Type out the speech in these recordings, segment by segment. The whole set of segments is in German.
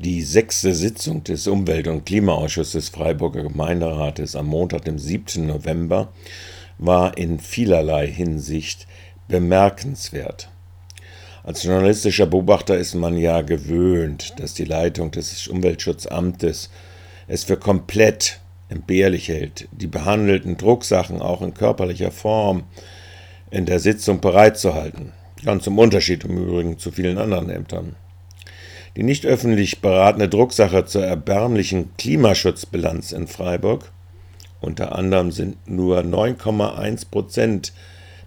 Die sechste Sitzung des Umwelt- und Klimaausschusses des Freiburger Gemeinderates am Montag, dem 7. November, war in vielerlei Hinsicht bemerkenswert. Als journalistischer Beobachter ist man ja gewöhnt, dass die Leitung des Umweltschutzamtes es für komplett entbehrlich hält, die behandelten Drucksachen auch in körperlicher Form in der Sitzung bereitzuhalten. Ganz im Unterschied im Übrigen zu vielen anderen Ämtern. Die nicht öffentlich beratene Drucksache zur erbärmlichen Klimaschutzbilanz in Freiburg, unter anderem sind nur 9,1 Prozent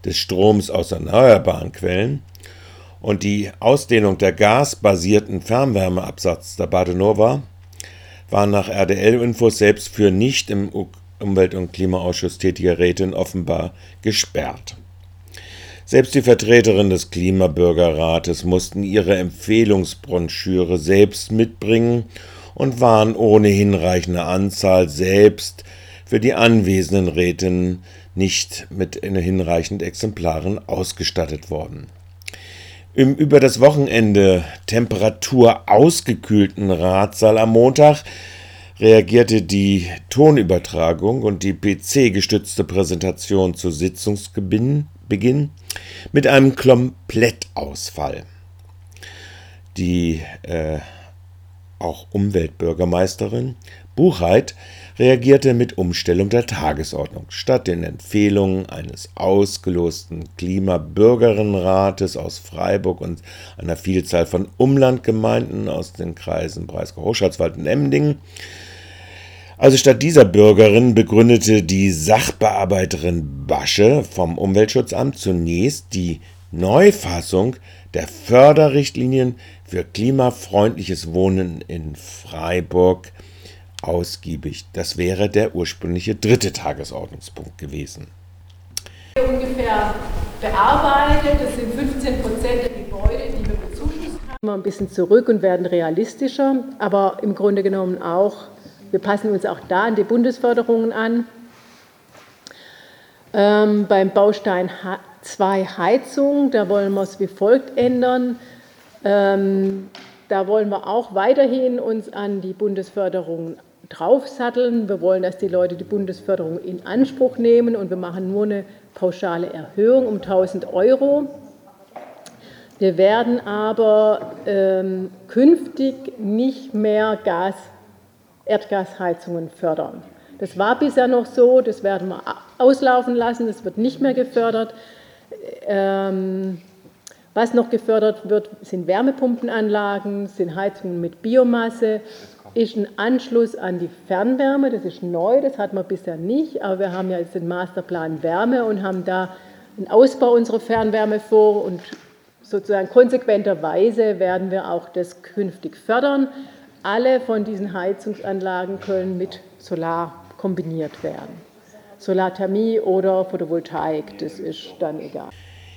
des Stroms aus erneuerbaren Quellen, und die Ausdehnung der gasbasierten Fernwärmeabsatz der Badenova war nach RDL-Infos selbst für nicht im Umwelt- und Klimaausschuss tätige Rätin offenbar gesperrt. Selbst die Vertreterinnen des Klimabürgerrates mussten ihre Empfehlungsbroschüre selbst mitbringen und waren ohne hinreichende Anzahl selbst für die anwesenden Rätinnen nicht mit hinreichend Exemplaren ausgestattet worden. Im über das Wochenende Temperatur ausgekühlten Ratsaal am Montag reagierte die Tonübertragung und die PC-gestützte Präsentation zu Sitzungsbeginn mit einem Komplettausfall. Die äh, auch Umweltbürgermeisterin Buchheit reagierte mit Umstellung der Tagesordnung. Statt den Empfehlungen eines ausgelosten Klimabürgerinnenrates aus Freiburg und einer Vielzahl von Umlandgemeinden aus den Kreisen Breisgau-Hochschatzwald und Emmendingen also statt dieser Bürgerin begründete die Sachbearbeiterin Basche vom Umweltschutzamt zunächst die Neufassung der Förderrichtlinien für klimafreundliches Wohnen in Freiburg ausgiebig. Das wäre der ursprüngliche dritte Tagesordnungspunkt gewesen. Ungefähr bearbeitet, das sind 15 Prozent der Gebäude, die wir bezuschusst haben. Immer ein bisschen zurück und werden realistischer, aber im Grunde genommen auch wir passen uns auch da an die Bundesförderungen an. Ähm, beim Baustein 2 Heizung, da wollen wir es wie folgt ändern. Ähm, da wollen wir auch weiterhin uns an die Bundesförderung draufsatteln. Wir wollen, dass die Leute die Bundesförderung in Anspruch nehmen und wir machen nur eine pauschale Erhöhung um 1000 Euro. Wir werden aber ähm, künftig nicht mehr Gas Erdgasheizungen fördern. Das war bisher noch so, das werden wir auslaufen lassen, das wird nicht mehr gefördert. Ähm, was noch gefördert wird, sind Wärmepumpenanlagen, sind Heizungen mit Biomasse, ist ein Anschluss an die Fernwärme, das ist neu, das hat man bisher nicht, aber wir haben ja jetzt den Masterplan Wärme und haben da einen Ausbau unserer Fernwärme vor und sozusagen konsequenterweise werden wir auch das künftig fördern. Alle von diesen Heizungsanlagen können mit Solar kombiniert werden. Solarthermie oder Photovoltaik, das ist dann egal.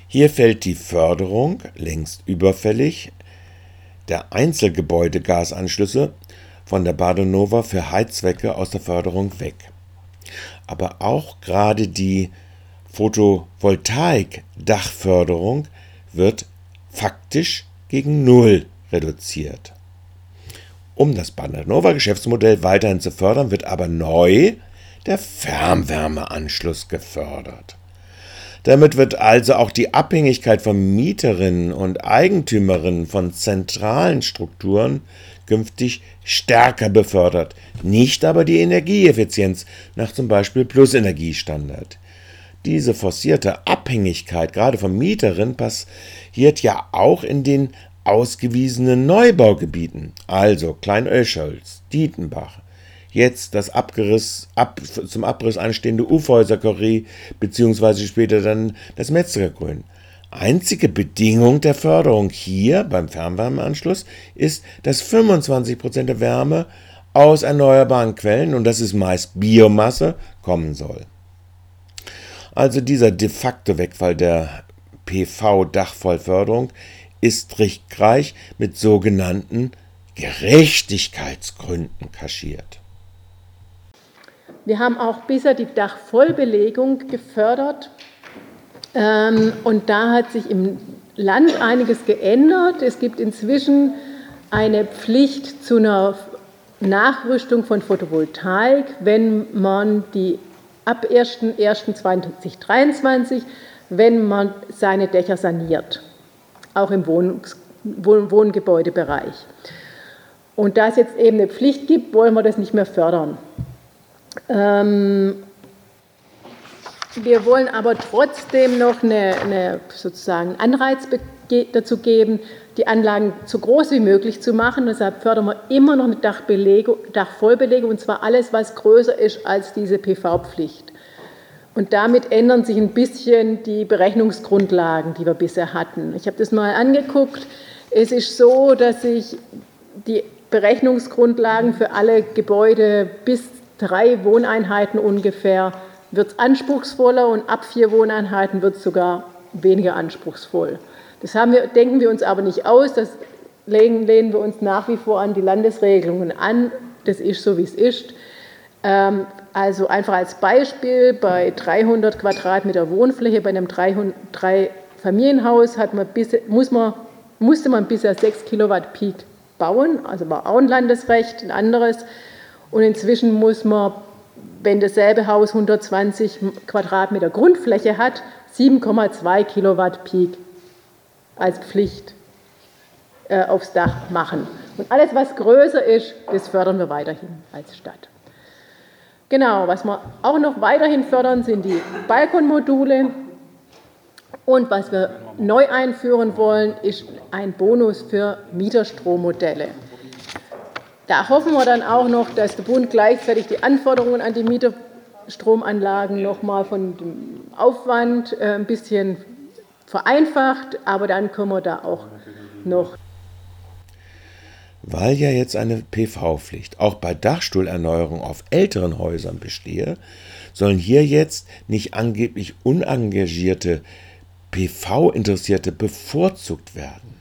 Hier fällt die Förderung, längst überfällig, der Einzelgebäudegasanschlüsse von der Badenova für Heizzwecke aus der Förderung weg. Aber auch gerade die Photovoltaik-Dachförderung wird faktisch gegen Null reduziert. Um das Bandanova-Geschäftsmodell weiterhin zu fördern, wird aber neu der Fernwärmeanschluss gefördert. Damit wird also auch die Abhängigkeit von Mieterinnen und Eigentümerinnen von zentralen Strukturen künftig stärker befördert, nicht aber die Energieeffizienz nach zum Beispiel Plusenergiestandard. Diese forcierte Abhängigkeit gerade von Mieterinnen passiert ja auch in den ausgewiesenen Neubaugebieten, also Kleinöschholz, Dietenbach, jetzt das Abgeriss, ab, zum Abriss anstehende Ufhäuser Korrie, beziehungsweise später dann das Metzgergrün. Einzige Bedingung der Förderung hier beim Fernwärmeanschluss ist, dass 25% der Wärme aus erneuerbaren Quellen, und das ist meist Biomasse, kommen soll. Also dieser de facto Wegfall der PV-Dachvollförderung ist trickreich mit sogenannten Gerechtigkeitsgründen kaschiert. Wir haben auch bisher die Dachvollbelegung gefördert ähm, und da hat sich im Land einiges geändert. Es gibt inzwischen eine Pflicht zu einer Nachrüstung von Photovoltaik, wenn man die ab 1.1.2023, wenn man seine Dächer saniert, auch im Wohnungs Wohngebäudebereich. Und da es jetzt eben eine Pflicht gibt, wollen wir das nicht mehr fördern. Ähm, wir wollen aber trotzdem noch eine, eine sozusagen Anreiz dazu geben, die Anlagen so groß wie möglich zu machen. Deshalb fördern wir immer noch eine Dachbelegung, Dachvollbelegung, und zwar alles, was größer ist als diese PV-Pflicht. Und damit ändern sich ein bisschen die Berechnungsgrundlagen, die wir bisher hatten. Ich habe das mal angeguckt. Es ist so, dass sich die Berechnungsgrundlagen für alle Gebäude bis drei Wohneinheiten ungefähr wird anspruchsvoller und ab vier Wohneinheiten wird es sogar weniger anspruchsvoll. Das wir, denken wir uns aber nicht aus, das lehnen, lehnen, wir uns nach wie vor an die Landesregelungen an. Das ist so, wie es ist. Ähm, also einfach als Beispiel, bei 300 Quadratmeter Wohnfläche, bei einem Drei-Familienhaus muss man, musste man bisher 6 Kilowatt Peak bauen, also war auch ein Landesrecht, ein anderes. Und inzwischen muss man wenn dasselbe Haus 120 Quadratmeter Grundfläche hat, 7,2 Kilowatt Peak als Pflicht äh, aufs Dach machen. Und alles, was größer ist, das fördern wir weiterhin als Stadt. Genau, was wir auch noch weiterhin fördern, sind die Balkonmodule. Und was wir neu einführen wollen, ist ein Bonus für Mieterstrommodelle. Da hoffen wir dann auch noch, dass der Bund gleichzeitig die Anforderungen an die Mieterstromanlagen nochmal von dem Aufwand äh, ein bisschen vereinfacht, aber dann können wir da auch noch. Weil ja jetzt eine PV-Pflicht auch bei Dachstuhlerneuerung auf älteren Häusern bestehe, sollen hier jetzt nicht angeblich unengagierte PV-Interessierte bevorzugt werden.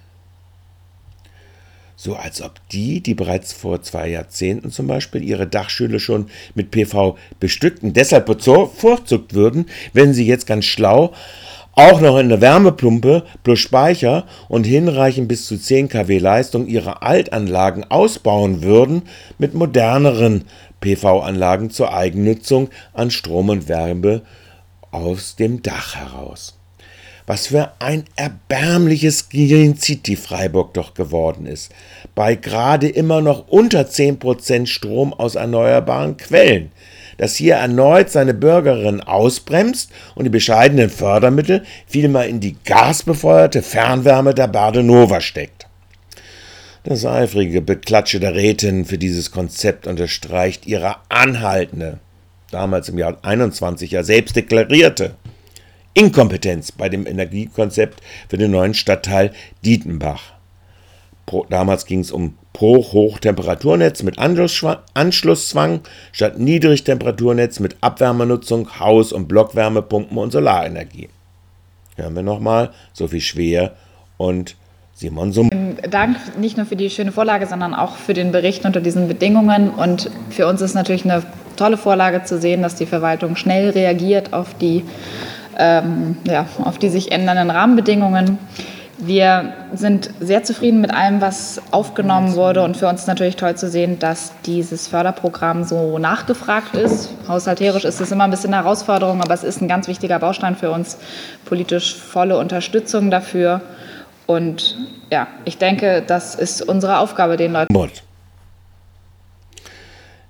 So als ob die, die bereits vor zwei Jahrzehnten zum Beispiel ihre Dachschüle schon mit PV bestückten, deshalb bevorzugt würden, wenn sie jetzt ganz schlau auch noch in der Wärmepumpe plus Speicher und hinreichend bis zu 10 kW Leistung ihre Altanlagen ausbauen würden mit moderneren PV-Anlagen zur Eigennutzung an Strom und Wärme aus dem Dach heraus. Was für ein erbärmliches Green City Freiburg doch geworden ist. Bei gerade immer noch unter 10% Strom aus erneuerbaren Quellen. Das hier erneut seine Bürgerinnen ausbremst und die bescheidenen Fördermittel vielmehr in die gasbefeuerte Fernwärme der Badenova steckt. Das eifrige Beklatsche der Rätin für dieses Konzept unterstreicht ihre anhaltende, damals im Jahr 21 ja selbst deklarierte Inkompetenz bei dem Energiekonzept für den neuen Stadtteil Dietenbach. Pro, damals ging es um Pro-Hochtemperaturnetz mit Anschlusszwang statt Niedrigtemperaturnetz mit Abwärmenutzung, Haus- und Blockwärmepumpen und Solarenergie. Hören wir nochmal Sophie Schwer und Simon Summ. Dank nicht nur für die schöne Vorlage, sondern auch für den Bericht unter diesen Bedingungen. Und für uns ist natürlich eine tolle Vorlage zu sehen, dass die Verwaltung schnell reagiert auf die ähm, ja, auf die sich ändernden Rahmenbedingungen. Wir sind sehr zufrieden mit allem, was aufgenommen wurde und für uns ist natürlich toll zu sehen, dass dieses Förderprogramm so nachgefragt ist. Haushalterisch ist es immer ein bisschen eine Herausforderung, aber es ist ein ganz wichtiger Baustein für uns, politisch volle Unterstützung dafür. Und ja, ich denke, das ist unsere Aufgabe, den Leuten.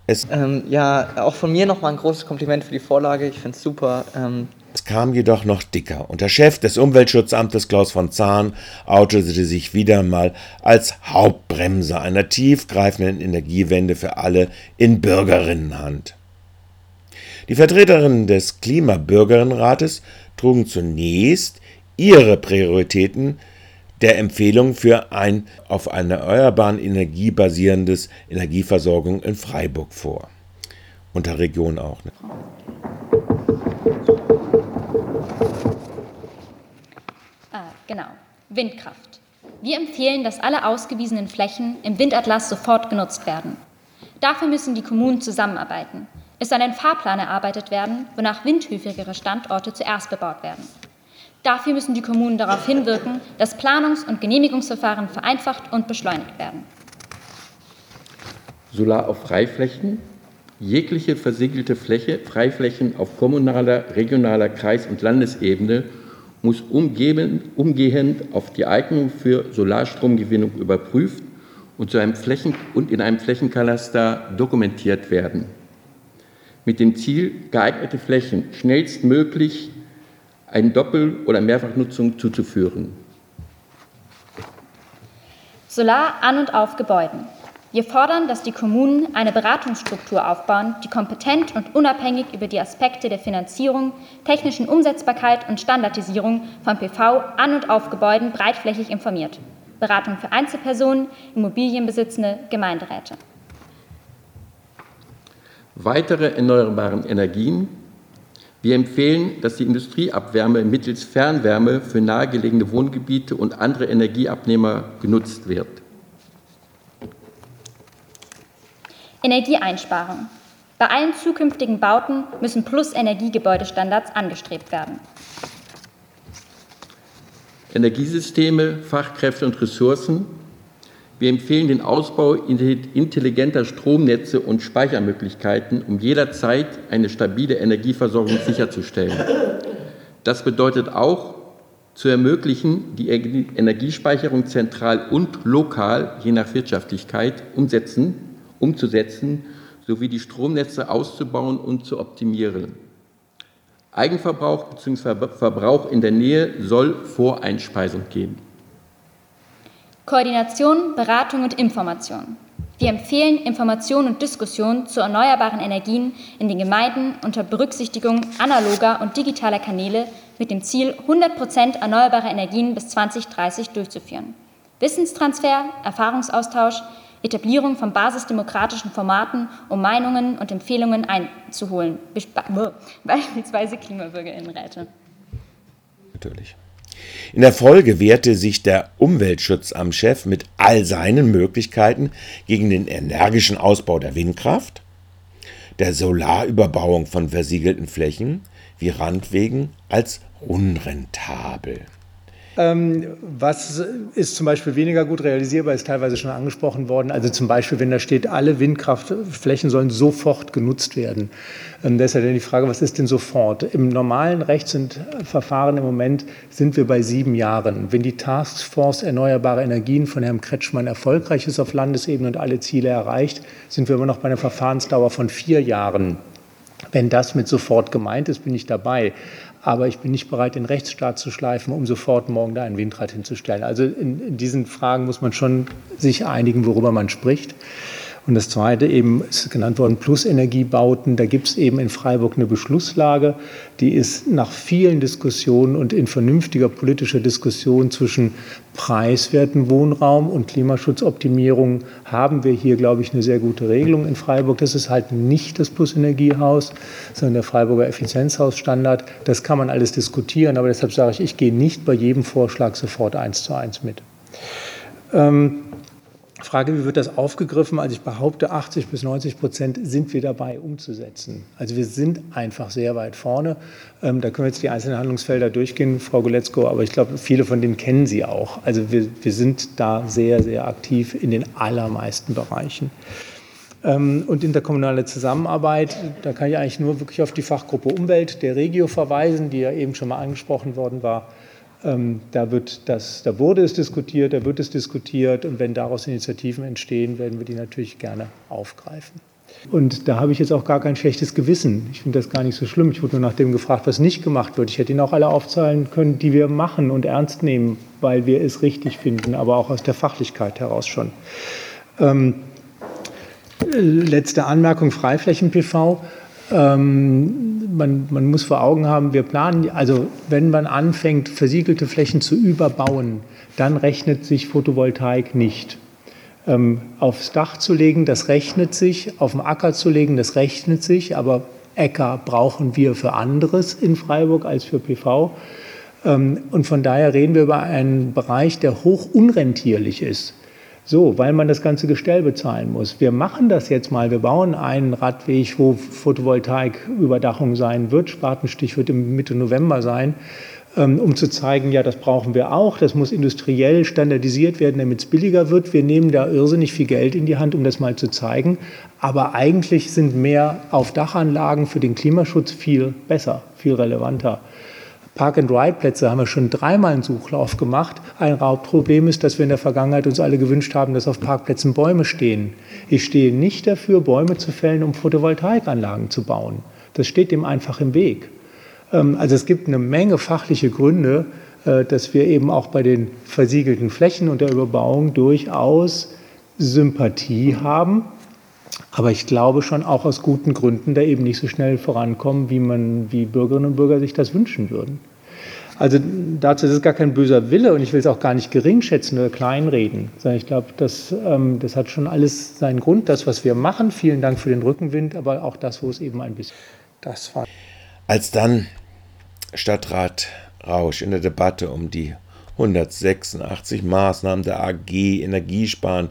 Ähm, ja, auch von mir nochmal ein großes Kompliment für die Vorlage. Ich finde es super. Ähm, es kam jedoch noch dicker und der Chef des Umweltschutzamtes Klaus von Zahn outete sich wieder mal als Hauptbremse einer tiefgreifenden Energiewende für alle in Bürgerinnenhand. Die Vertreterinnen des Klimabürgerinnenrates trugen zunächst ihre Prioritäten der Empfehlung für ein auf einer erneuerbaren Energie basierendes Energieversorgung in Freiburg vor. Und der Region auch. Ne? Genau, Windkraft. Wir empfehlen, dass alle ausgewiesenen Flächen im Windatlas sofort genutzt werden. Dafür müssen die Kommunen zusammenarbeiten. Es soll ein Fahrplan erarbeitet werden, wonach windhöfigere Standorte zuerst bebaut werden. Dafür müssen die Kommunen darauf hinwirken, dass Planungs- und Genehmigungsverfahren vereinfacht und beschleunigt werden. Solar auf Freiflächen, jegliche versiegelte Fläche, Freiflächen auf kommunaler, regionaler, Kreis- und Landesebene muss umgehend auf die Eignung für Solarstromgewinnung überprüft und, zu einem Flächen und in einem Flächenkalaster dokumentiert werden. Mit dem Ziel, geeignete Flächen schnellstmöglich eine Doppel- oder Mehrfachnutzung zuzuführen. Solar an und auf Gebäuden. Wir fordern, dass die Kommunen eine Beratungsstruktur aufbauen, die kompetent und unabhängig über die Aspekte der Finanzierung, technischen Umsetzbarkeit und Standardisierung von PV an und auf Gebäuden breitflächig informiert. Beratung für Einzelpersonen, Immobilienbesitzende, Gemeinderäte. Weitere erneuerbare Energien. Wir empfehlen, dass die Industrieabwärme mittels Fernwärme für nahegelegene Wohngebiete und andere Energieabnehmer genutzt wird. Energieeinsparung. Bei allen zukünftigen Bauten müssen Plus-Energiegebäudestandards angestrebt werden. Energiesysteme, Fachkräfte und Ressourcen. Wir empfehlen den Ausbau intelligenter Stromnetze und Speichermöglichkeiten, um jederzeit eine stabile Energieversorgung sicherzustellen. Das bedeutet auch, zu ermöglichen, die Energiespeicherung zentral und lokal, je nach Wirtschaftlichkeit, umsetzen, umzusetzen sowie die Stromnetze auszubauen und zu optimieren. Eigenverbrauch bzw. Verbrauch in der Nähe soll vor Einspeisung gehen. Koordination, Beratung und Information. Wir empfehlen Information und Diskussion zu erneuerbaren Energien in den Gemeinden unter Berücksichtigung analoger und digitaler Kanäle mit dem Ziel, 100 Prozent erneuerbare Energien bis 2030 durchzuführen. Wissenstransfer, Erfahrungsaustausch, Etablierung von basisdemokratischen Formaten, um Meinungen und Empfehlungen einzuholen, beispielsweise Klimabürgerinnenräte. Natürlich. In der Folge wehrte sich der Umweltschutzamtschef mit all seinen Möglichkeiten gegen den energischen Ausbau der Windkraft, der Solarüberbauung von versiegelten Flächen wie Randwegen als unrentabel. Ähm, was ist zum Beispiel weniger gut realisierbar, ist teilweise schon angesprochen worden. Also zum Beispiel, wenn da steht, alle Windkraftflächen sollen sofort genutzt werden. Ähm, ja dann die Frage, was ist denn sofort? Im normalen Rechtsverfahren im Moment sind wir bei sieben Jahren. Wenn die Taskforce Erneuerbare Energien von Herrn Kretschmann erfolgreich ist auf Landesebene und alle Ziele erreicht, sind wir immer noch bei einer Verfahrensdauer von vier Jahren. Wenn das mit sofort gemeint ist, bin ich dabei aber ich bin nicht bereit, den Rechtsstaat zu schleifen, um sofort morgen da ein Windrad hinzustellen. Also in, in diesen Fragen muss man schon sich einigen, worüber man spricht. Und das Zweite eben ist genannt worden, Plusenergiebauten. Da gibt es eben in Freiburg eine Beschlusslage, die ist nach vielen Diskussionen und in vernünftiger politischer Diskussion zwischen preiswerten Wohnraum und Klimaschutzoptimierung haben wir hier, glaube ich, eine sehr gute Regelung in Freiburg. Das ist halt nicht das Plusenergiehaus, sondern der Freiburger Effizienzhausstandard. Das kann man alles diskutieren, aber deshalb sage ich, ich gehe nicht bei jedem Vorschlag sofort eins zu eins mit. Ähm, Frage, wie wird das aufgegriffen? Also ich behaupte, 80 bis 90 Prozent sind wir dabei umzusetzen. Also wir sind einfach sehr weit vorne. Ähm, da können wir jetzt die einzelnen Handlungsfelder durchgehen, Frau Goletzko, aber ich glaube, viele von denen kennen Sie auch. Also wir, wir sind da sehr, sehr aktiv in den allermeisten Bereichen. Ähm, und interkommunale Zusammenarbeit, da kann ich eigentlich nur wirklich auf die Fachgruppe Umwelt der Regio verweisen, die ja eben schon mal angesprochen worden war. Ähm, da, wird das, da wurde es diskutiert, da wird es diskutiert und wenn daraus Initiativen entstehen, werden wir die natürlich gerne aufgreifen. Und da habe ich jetzt auch gar kein schlechtes Gewissen. Ich finde das gar nicht so schlimm. Ich wurde nur nach dem gefragt, was nicht gemacht wird. Ich hätte Ihnen auch alle aufzahlen können, die wir machen und ernst nehmen, weil wir es richtig finden, aber auch aus der Fachlichkeit heraus schon. Ähm, letzte Anmerkung, Freiflächen-PV. Ähm, man, man, muss vor Augen haben, wir planen, also wenn man anfängt, versiegelte Flächen zu überbauen, dann rechnet sich Photovoltaik nicht. Ähm, aufs Dach zu legen, das rechnet sich, auf dem Acker zu legen, das rechnet sich, aber Äcker brauchen wir für anderes in Freiburg als für PV. Ähm, und von daher reden wir über einen Bereich, der hoch unrentierlich ist. So, weil man das ganze Gestell bezahlen muss. Wir machen das jetzt mal. Wir bauen einen Radweg, wo Photovoltaiküberdachung sein wird. Spatenstich wird im Mitte November sein. ähm, um zu zeigen, ja, das brauchen wir auch, das muss industriell standardisiert werden, damit es billiger wird. Wir nehmen da irrsinnig viel Geld in die Hand, um das mal zu zeigen. Aber eigentlich sind mehr Auf-Dachanlagen für den Klimaschutz viel besser, viel relevanter. Park-and-Ride-Plätze haben wir schon dreimal einen Suchlauf gemacht. Ein Hauptproblem ist, dass wir in der Vergangenheit uns alle gewünscht haben, dass auf Parkplätzen Bäume stehen. Ich stehe nicht dafür, Bäume zu fällen, um Photovoltaikanlagen zu bauen. Das steht dem einfach im Weg. Ähm, also es gibt eine Menge fachliche Gründe, äh, dass wir eben auch bei den versiegelten Flächen und der Überbauung durchaus Sympathie haben. Aber ich glaube schon auch aus guten Gründen da eben nicht so schnell vorankommen, wie man, wie Bürgerinnen und Bürger sich das wünschen würden. Also dazu ist es gar kein böser Wille und ich will es auch gar nicht geringschätzen oder kleinreden, sondern ich glaube, das, ähm, das hat schon alles seinen Grund, das, was wir machen. Vielen Dank für den Rückenwind, aber auch das, wo es eben ein bisschen. Das war. Als dann Stadtrat Rausch in der Debatte um die 186 Maßnahmen der AG Energiesparen,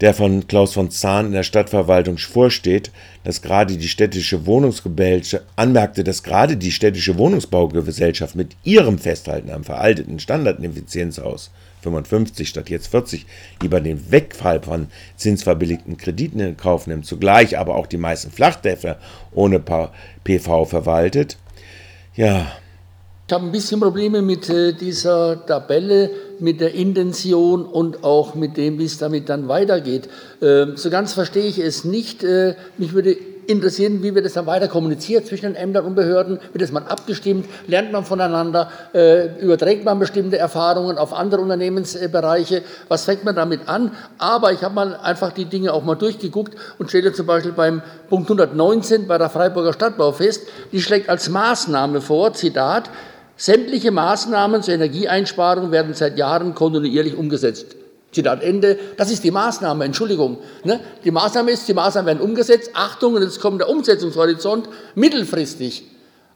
der von Klaus von Zahn in der Stadtverwaltung vorsteht, dass gerade die städtische Wohnungsgesellschaft anmerkte, dass gerade die städtische Wohnungsbaugesellschaft mit ihrem Festhalten am veralteten Standardeffizienzhaus 55 statt jetzt 40 lieber den Wegfall von zinsverbilligten Krediten in Kauf nimmt, zugleich aber auch die meisten Flachdächer ohne PV verwaltet, ja. Ich habe ein bisschen Probleme mit äh, dieser Tabelle, mit der Intention und auch mit dem, wie es damit dann weitergeht. Ähm, so ganz verstehe ich es nicht. Äh, mich würde interessieren, wie wird das dann weiter kommuniziert zwischen den Ämtern und Behörden? Wird das mal abgestimmt? Lernt man voneinander? Äh, überträgt man bestimmte Erfahrungen auf andere Unternehmensbereiche? Was fängt man damit an? Aber ich habe mal einfach die Dinge auch mal durchgeguckt und stelle zum Beispiel beim Punkt 119 bei der Freiburger Stadtbau fest, die schlägt als Maßnahme vor, Zitat, sämtliche Maßnahmen zur Energieeinsparung werden seit Jahren kontinuierlich umgesetzt. Zitat Ende. Das ist die Maßnahme, Entschuldigung. Ne? Die Maßnahme ist, die Maßnahmen werden umgesetzt. Achtung, und jetzt kommt der Umsetzungshorizont mittelfristig.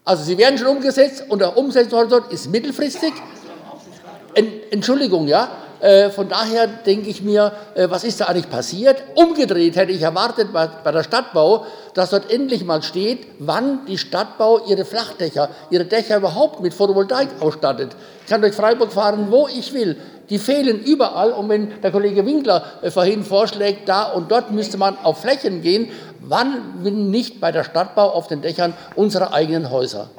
Also sie werden schon umgesetzt und der Umsetzungshorizont ist mittelfristig. Entschuldigung, ja. Äh, von daher denke ich mir, äh, was ist da eigentlich passiert? Umgedreht hätte ich erwartet bei, der Stadtbau, dass dort endlich mal steht, wann die Stadtbau ihre Flachdächer, ihre Dächer überhaupt mit Photovoltaik ausstattet. Ich kann durch Freiburg fahren, wo ich will. Die fehlen überall. Und wenn der Kollege Winkler äh, vorhin vorschlägt, da und dort müsste man auf Flächen gehen, wann nicht bei der Stadtbau auf den Dächern unserer eigenen Häuser?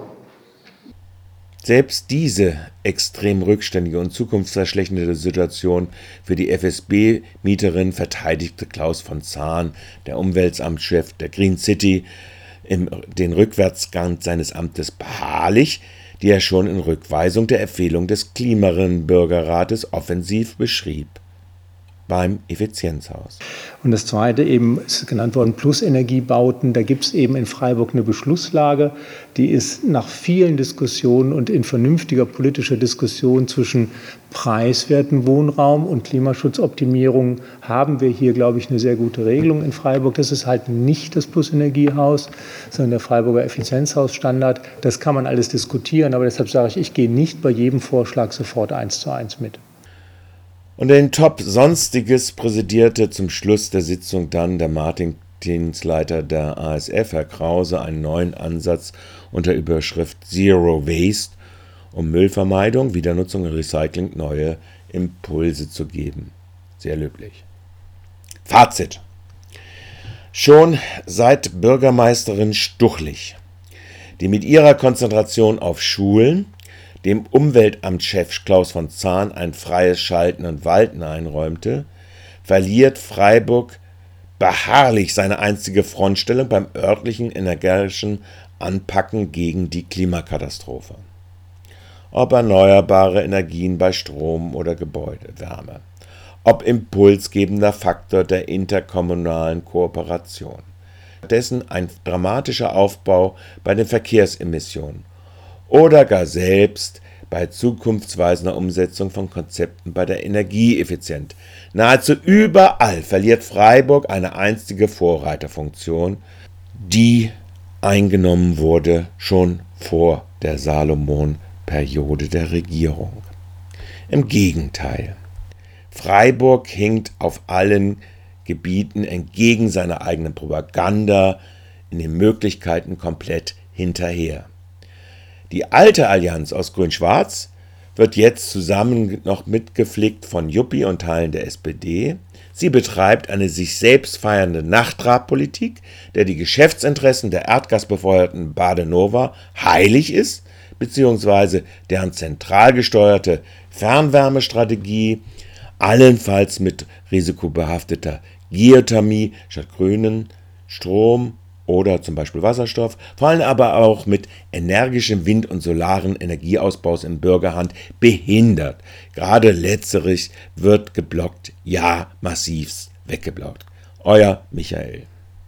Selbst diese extrem rückständige und zukunftsverschlechternde Situation für die FSB-Mieterin verteidigte Klaus von Zahn, der Umweltamtschef der Green City, im, den Rückwärtsgang seines Amtes beharrlich, die er schon in Rückweisung der Empfehlung des Klimaren-Bürgerrates offensiv beschrieb beim Effizienzhaus. Und das Zweite eben ist genannt worden Plusenergiebauten. Da gibt es eben in Freiburg eine Beschlusslage, die ist nach vielen Diskussionen und in vernünftiger politischer Diskussion zwischen preiswerten Wohnraum und Klimaschutzoptimierung haben wir hier, glaube ich, eine sehr gute Regelung in Freiburg. Das ist halt nicht das Plusenergiehaus, sondern der Freiburger Effizienzhausstandard. Das kann man alles diskutieren, aber deshalb sage ich, ich gehe nicht bei jedem Vorschlag sofort eins zu eins mit. Und den Top Sonstiges präsidierte zum Schluss der Sitzung dann der Martindienstleiter der ASF, Herr Krause, einen neuen Ansatz unter Überschrift Zero Waste, um Müllvermeidung, Wiedernutzung und Recycling neue Impulse zu geben. Sehr löblich. Fazit. Schon seit Bürgermeisterin Stuchlich, die mit ihrer Konzentration auf Schulen, dem Umweltamtschef Klaus von Zahn ein freies Schalten und Walten einräumte, verliert Freiburg beharrlich seine einstige Frontstellung beim örtlichen energischen Anpacken gegen die Klimakatastrophe. Ob erneuerbare Energien bei Strom oder Gebäudewärme. Ob impulsgebender Faktor der interkommunalen Kooperation. Dessen ein dramatischer Aufbau bei den Verkehrsemissionen oder gar selbst bei zukunftsweisender Umsetzung von Konzepten bei der Energieeffizienz. Nahezu überall verliert Freiburg eine einstige Vorreiterfunktion, die eingenommen wurde schon vor der Salomon-Periode der Regierung. Im Gegenteil, Freiburg hinkt auf allen Gebieten entgegen seiner eigenen Propaganda in den Möglichkeiten komplett hinterher. Die alte Allianz aus Grün-Schwarz wird jetzt zusammen noch mitgepflegt von Juppie und Teilen der SPD. Sie betreibt eine sich selbst feiernde Nachtragpolitik, der die Geschäftsinteressen der erdgasbefeuerten Badenova heilig ist, beziehungsweise deren zentral gesteuerte Fernwärmestrategie allenfalls mit risikobehafteter Geothermie statt grünen Strom oder zum Beispiel Wasserstoff, vor allem aber auch mit energischem Wind- und solaren Energieausbaus in Bürgerhand behindert. Gerade letzteres wird geblockt, ja, massivst weggeblockt. Euer Michael.